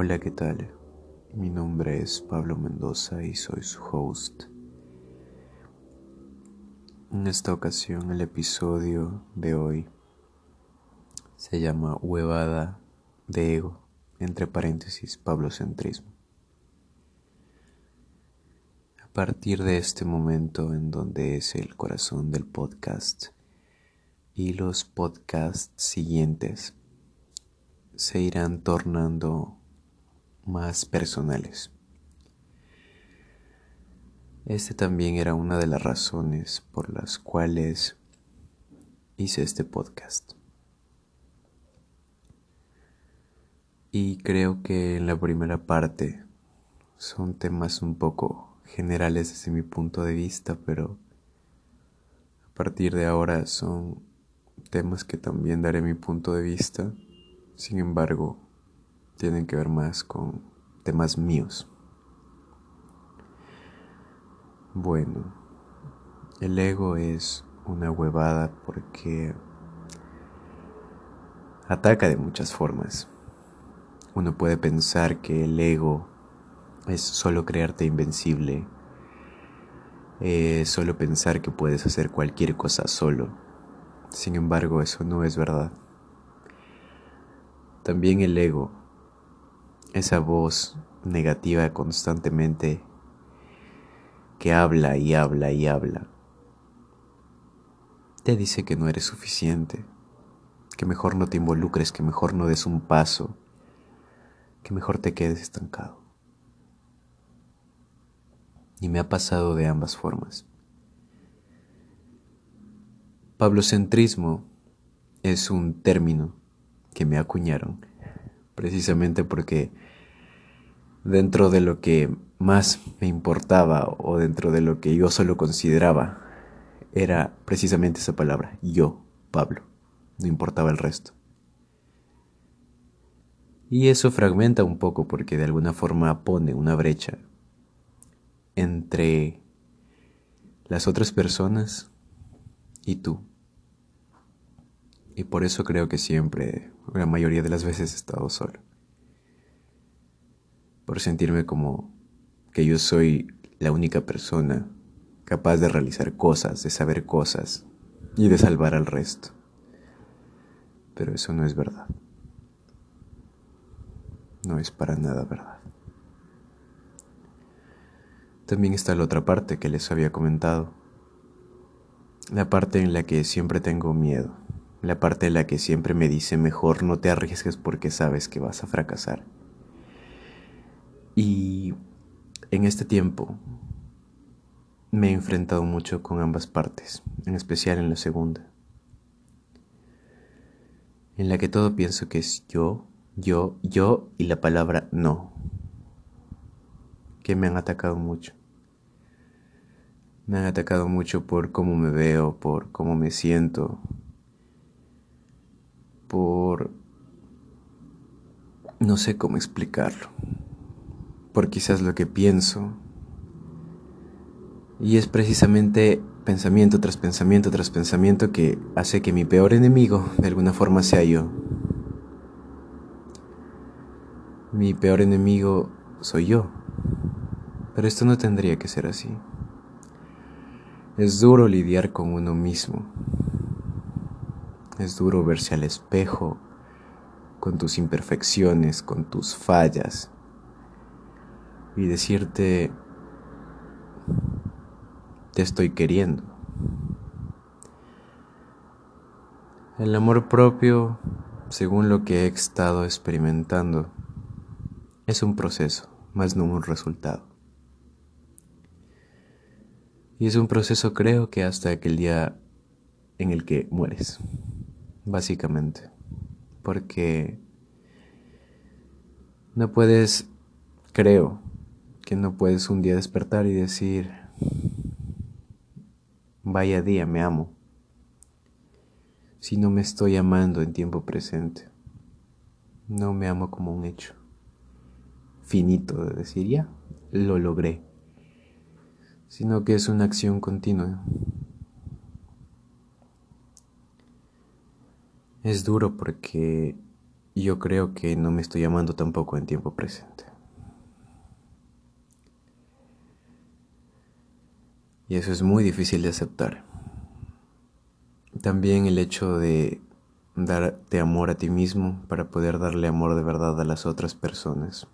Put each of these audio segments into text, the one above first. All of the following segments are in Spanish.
Hola, ¿qué tal? Mi nombre es Pablo Mendoza y soy su host. En esta ocasión el episodio de hoy se llama Huevada de Ego, entre paréntesis, pablocentrismo. A partir de este momento en donde es el corazón del podcast y los podcasts siguientes se irán tornando más personales. Este también era una de las razones por las cuales hice este podcast. Y creo que en la primera parte son temas un poco generales desde mi punto de vista, pero a partir de ahora son temas que también daré mi punto de vista. Sin embargo, tienen que ver más con temas míos. Bueno, el ego es una huevada porque ataca de muchas formas. Uno puede pensar que el ego es solo crearte invencible, es solo pensar que puedes hacer cualquier cosa solo. Sin embargo, eso no es verdad. También el ego esa voz negativa constantemente que habla y habla y habla, te dice que no eres suficiente, que mejor no te involucres, que mejor no des un paso, que mejor te quedes estancado. Y me ha pasado de ambas formas. Pablocentrismo es un término que me acuñaron precisamente porque dentro de lo que más me importaba o dentro de lo que yo solo consideraba era precisamente esa palabra, yo, Pablo, no importaba el resto. Y eso fragmenta un poco porque de alguna forma pone una brecha entre las otras personas y tú. Y por eso creo que siempre, la mayoría de las veces he estado solo. Por sentirme como que yo soy la única persona capaz de realizar cosas, de saber cosas y de salvar al resto. Pero eso no es verdad. No es para nada verdad. También está la otra parte que les había comentado. La parte en la que siempre tengo miedo la parte en la que siempre me dice mejor no te arriesgues porque sabes que vas a fracasar. Y en este tiempo me he enfrentado mucho con ambas partes, en especial en la segunda, en la que todo pienso que es yo, yo, yo y la palabra no, que me han atacado mucho. Me han atacado mucho por cómo me veo, por cómo me siento, por... no sé cómo explicarlo, por quizás lo que pienso. Y es precisamente pensamiento tras pensamiento tras pensamiento que hace que mi peor enemigo de alguna forma sea yo. Mi peor enemigo soy yo. Pero esto no tendría que ser así. Es duro lidiar con uno mismo. Es duro verse al espejo con tus imperfecciones, con tus fallas y decirte, te estoy queriendo. El amor propio, según lo que he estado experimentando, es un proceso, más no un resultado. Y es un proceso creo que hasta aquel día en el que mueres básicamente. Porque no puedes, creo, que no puedes un día despertar y decir, vaya día, me amo, si no me estoy amando en tiempo presente. No me amo como un hecho finito de decir, ya, lo logré, sino que es una acción continua. Es duro porque yo creo que no me estoy amando tampoco en tiempo presente. Y eso es muy difícil de aceptar. También el hecho de darte amor a ti mismo para poder darle amor de verdad a las otras personas.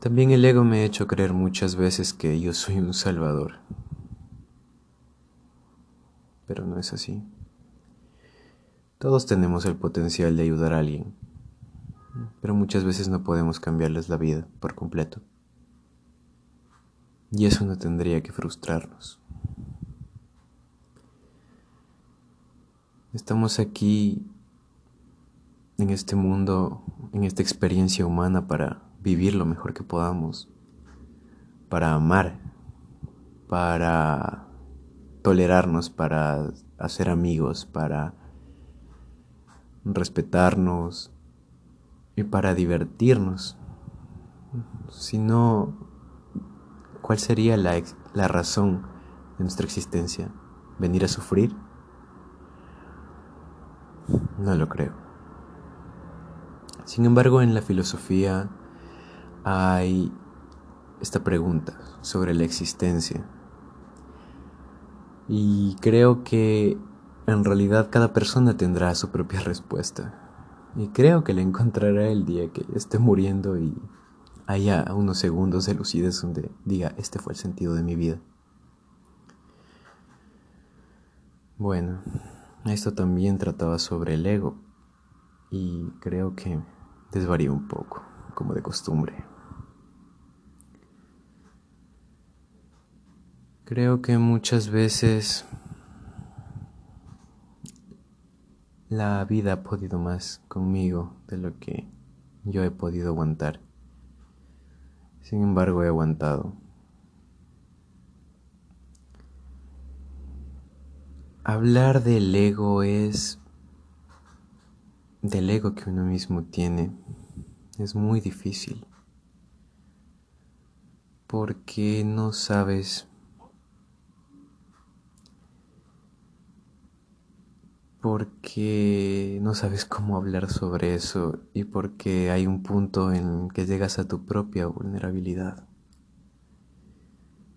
También el ego me ha hecho creer muchas veces que yo soy un salvador. Pero no es así. Todos tenemos el potencial de ayudar a alguien, pero muchas veces no podemos cambiarles la vida por completo. Y eso no tendría que frustrarnos. Estamos aquí en este mundo, en esta experiencia humana para vivir lo mejor que podamos, para amar, para tolerarnos, para hacer amigos, para respetarnos y para divertirnos. Si no, ¿cuál sería la, la razón de nuestra existencia? ¿Venir a sufrir? No lo creo. Sin embargo, en la filosofía hay esta pregunta sobre la existencia. Y creo que en realidad cada persona tendrá su propia respuesta. Y creo que la encontrará el día que esté muriendo y haya unos segundos de lucidez donde diga, este fue el sentido de mi vida. Bueno, esto también trataba sobre el ego y creo que desvaría un poco, como de costumbre. Creo que muchas veces la vida ha podido más conmigo de lo que yo he podido aguantar. Sin embargo, he aguantado. Hablar del ego es del ego que uno mismo tiene. Es muy difícil. Porque no sabes porque no sabes cómo hablar sobre eso y porque hay un punto en que llegas a tu propia vulnerabilidad.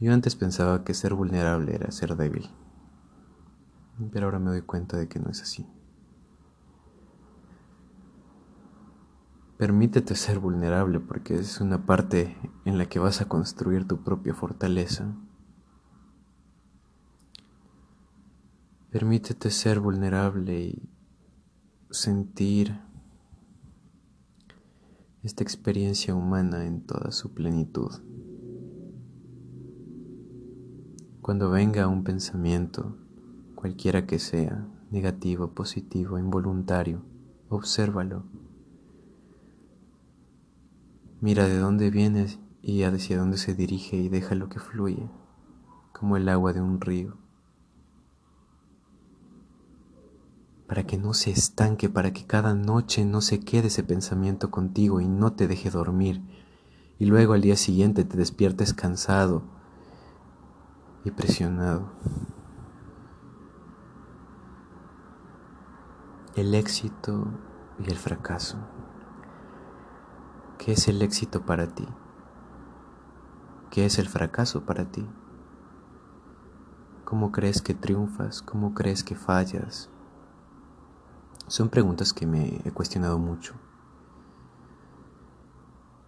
Yo antes pensaba que ser vulnerable era ser débil, pero ahora me doy cuenta de que no es así. Permítete ser vulnerable porque es una parte en la que vas a construir tu propia fortaleza Permítete ser vulnerable y sentir esta experiencia humana en toda su plenitud. Cuando venga un pensamiento, cualquiera que sea, negativo, positivo, involuntario, obsérvalo. Mira de dónde vienes y hacia dónde se dirige y déjalo que fluye, como el agua de un río. Para que no se estanque, para que cada noche no se quede ese pensamiento contigo y no te deje dormir, y luego al día siguiente te despiertes cansado y presionado. El éxito y el fracaso. ¿Qué es el éxito para ti? ¿Qué es el fracaso para ti? ¿Cómo crees que triunfas? ¿Cómo crees que fallas? Son preguntas que me he cuestionado mucho.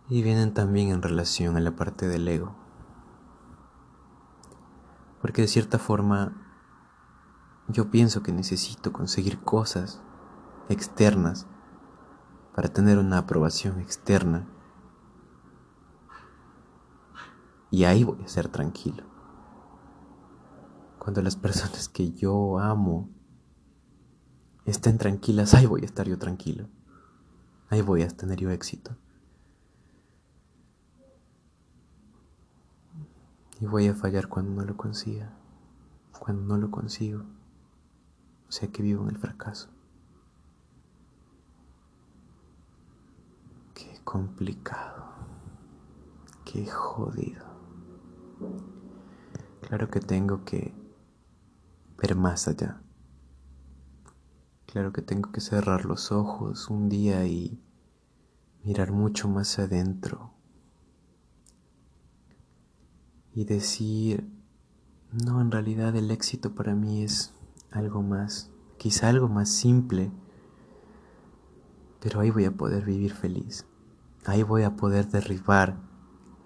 Y vienen también en relación a la parte del ego. Porque de cierta forma yo pienso que necesito conseguir cosas externas para tener una aprobación externa. Y ahí voy a ser tranquilo. Cuando las personas que yo amo estén tranquilas, ahí voy a estar yo tranquilo. Ahí voy a tener yo éxito. Y voy a fallar cuando no lo consiga. Cuando no lo consigo. O sea que vivo en el fracaso. Qué complicado. Qué jodido. Claro que tengo que ver más allá Claro que tengo que cerrar los ojos un día y mirar mucho más adentro y decir, no, en realidad el éxito para mí es algo más, quizá algo más simple, pero ahí voy a poder vivir feliz, ahí voy a poder derribar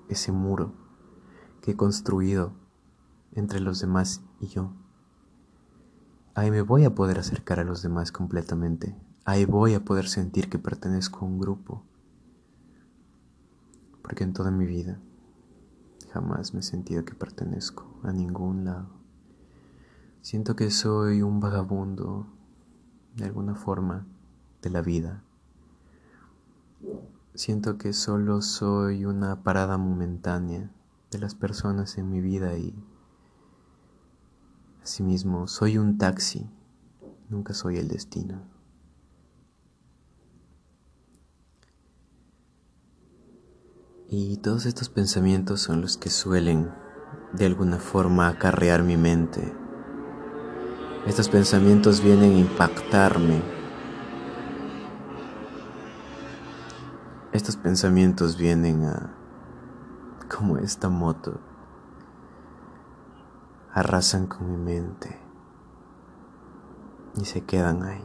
ese muro que he construido entre los demás y yo. Ahí me voy a poder acercar a los demás completamente. Ahí voy a poder sentir que pertenezco a un grupo. Porque en toda mi vida jamás me he sentido que pertenezco a ningún lado. Siento que soy un vagabundo de alguna forma de la vida. Siento que solo soy una parada momentánea de las personas en mi vida y asimismo soy un taxi, nunca soy el destino. Y todos estos pensamientos son los que suelen de alguna forma acarrear mi mente. Estos pensamientos vienen a impactarme. Estos pensamientos vienen a, como esta moto, arrasan con mi mente y se quedan ahí.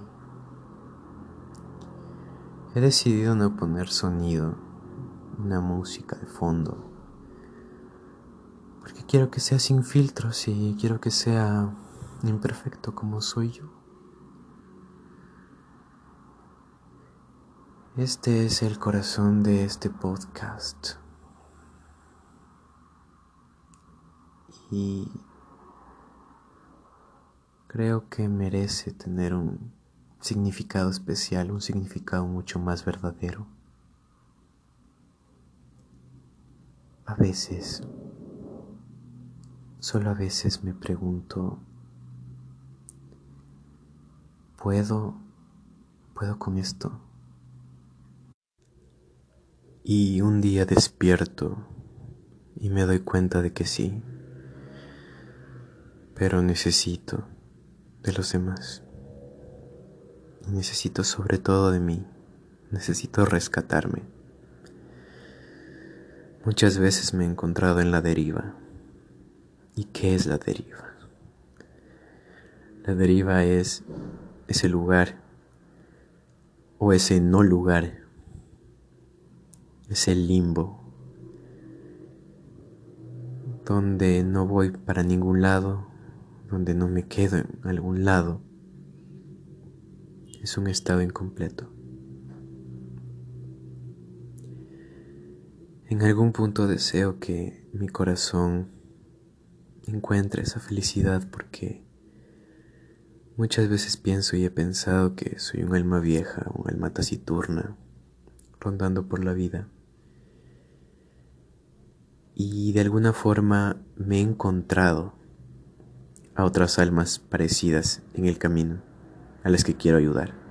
He decidido no poner sonido una música de fondo. Porque quiero que sea sin filtros y quiero que sea imperfecto como soy yo. Este es el corazón de este podcast. Y creo que merece tener un significado especial, un significado mucho más verdadero. A veces, solo a veces me pregunto, ¿puedo, puedo con esto? Y un día despierto y me doy cuenta de que sí, pero necesito de los demás. necesito sobre todo de mí, necesito rescatarme. Muchas veces me he encontrado en la deriva. ¿Y qué es la deriva? La deriva es ese lugar o ese no lugar, ese limbo donde no voy para ningún lado, donde no me quedo en algún lado. Es un estado incompleto. En algún punto deseo que mi corazón encuentre esa felicidad porque muchas veces pienso y he pensado que soy un alma vieja, un alma taciturna, rondando por la vida. Y de alguna forma me he encontrado a otras almas parecidas en el camino, a las que quiero ayudar.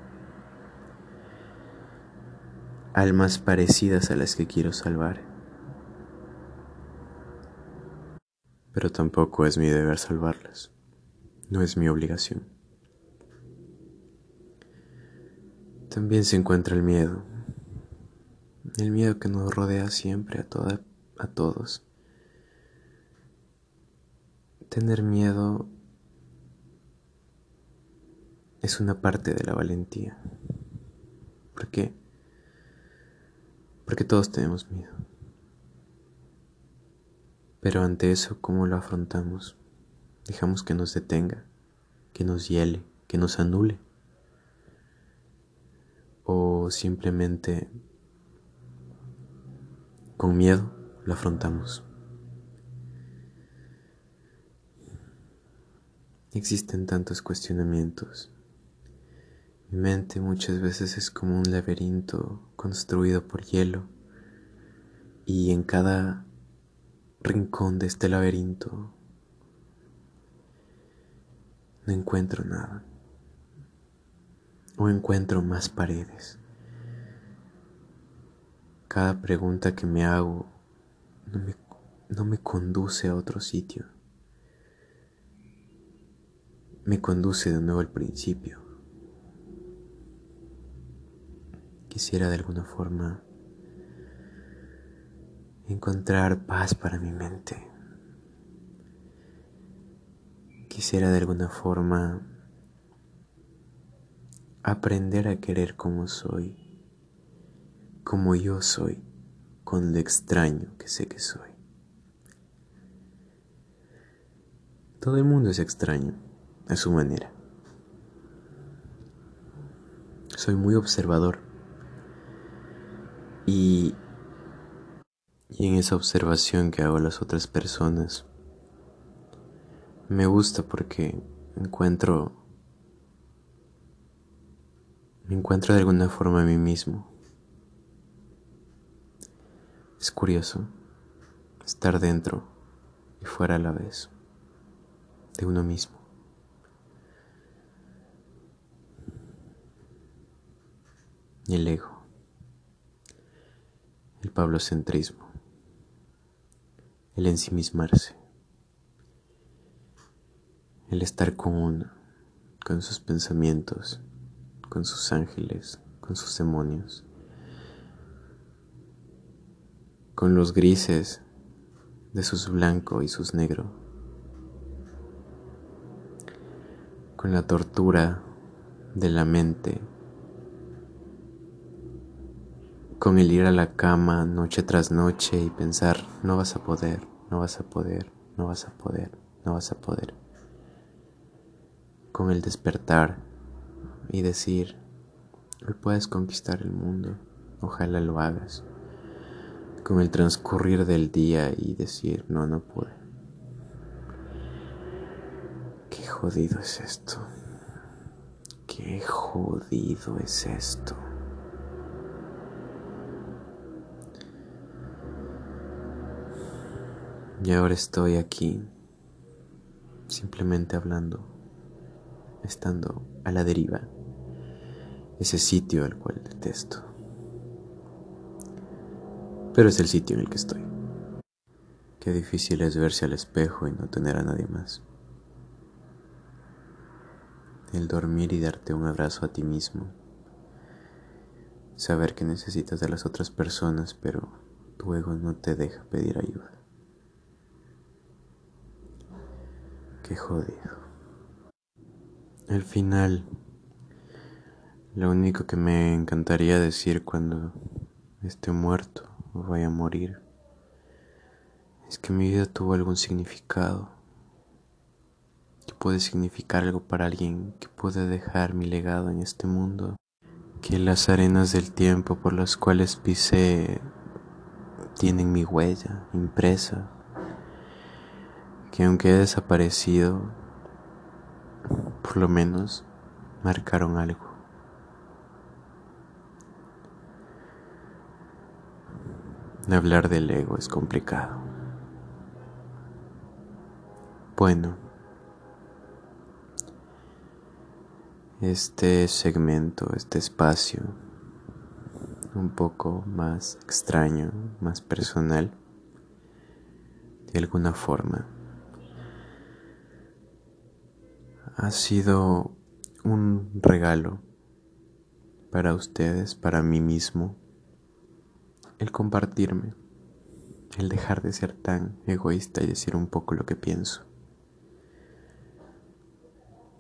almas parecidas a las que quiero salvar. Pero tampoco es mi deber salvarlas, no es mi obligación. También se encuentra el miedo, el miedo que nos rodea siempre a, toda, a todos. Tener miedo es una parte de la valentía. ¿Por qué? porque todos tenemos miedo. Pero ante eso, ¿cómo lo afrontamos? Dejamos que nos detenga, que nos hiele, que nos anule. O simplemente con miedo lo afrontamos. Existen tantos cuestionamientos mi mente muchas veces es como un laberinto construido por hielo y en cada rincón de este laberinto no encuentro nada o encuentro más paredes. Cada pregunta que me hago no me, no me conduce a otro sitio, me conduce de nuevo al principio Quisiera de alguna forma encontrar paz para mi mente. Quisiera de alguna forma aprender a querer como soy, como yo soy, con lo extraño que sé que soy. Todo el mundo es extraño a su manera. Soy muy observador y, y en esa observación que hago a las otras personas me gusta porque encuentro me encuentro de alguna forma a mí mismo. Es curioso estar dentro y fuera a la vez de uno mismo. El ego, el pablocentrismo, el ensimismarse, el estar con con sus pensamientos, con sus ángeles, con sus demonios, con los grises de sus blanco y sus negro con la tortura de la mente, con el ir a la cama noche tras noche y pensar, no vas a poder, no vas a poder, no vas a poder, no vas a poder, con el despertar y decir, hoy puedes conquistar el mundo, ojalá lo hagas, con el transcurrir del día y decir, no, no pude jodido es esto? Qué jodido es esto. Y ahora estoy aquí, simplemente hablando, estando a la deriva, ese sitio al cual detesto. Pero es el sitio en el que estoy. Qué difícil es verse al espejo y no tener a nadie más el dormir y darte un abrazo a ti mismo, saber que necesitas de las otras personas, pero tu ego no te deja pedir ayuda. Qué jodido. Al final, lo único que me encantaría decir cuando esté muerto o vaya a morir es que mi vida tuvo algún significado que puede significar algo para alguien, que puede dejar mi legado en este mundo, que las arenas del tiempo por las cuales pisé tienen mi huella impresa, que aunque he desaparecido, por lo menos marcaron algo. Hablar del ego es complicado. Bueno. este segmento, este espacio un poco más extraño, más personal, de alguna forma. Ha sido un regalo para ustedes, para mí mismo, el compartirme, el dejar de ser tan egoísta y decir un poco lo que pienso.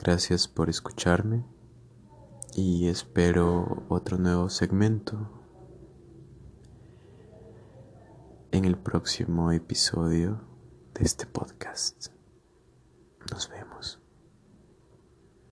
Gracias por escucharme y espero otro nuevo segmento en el próximo episodio de este podcast. Nos vemos.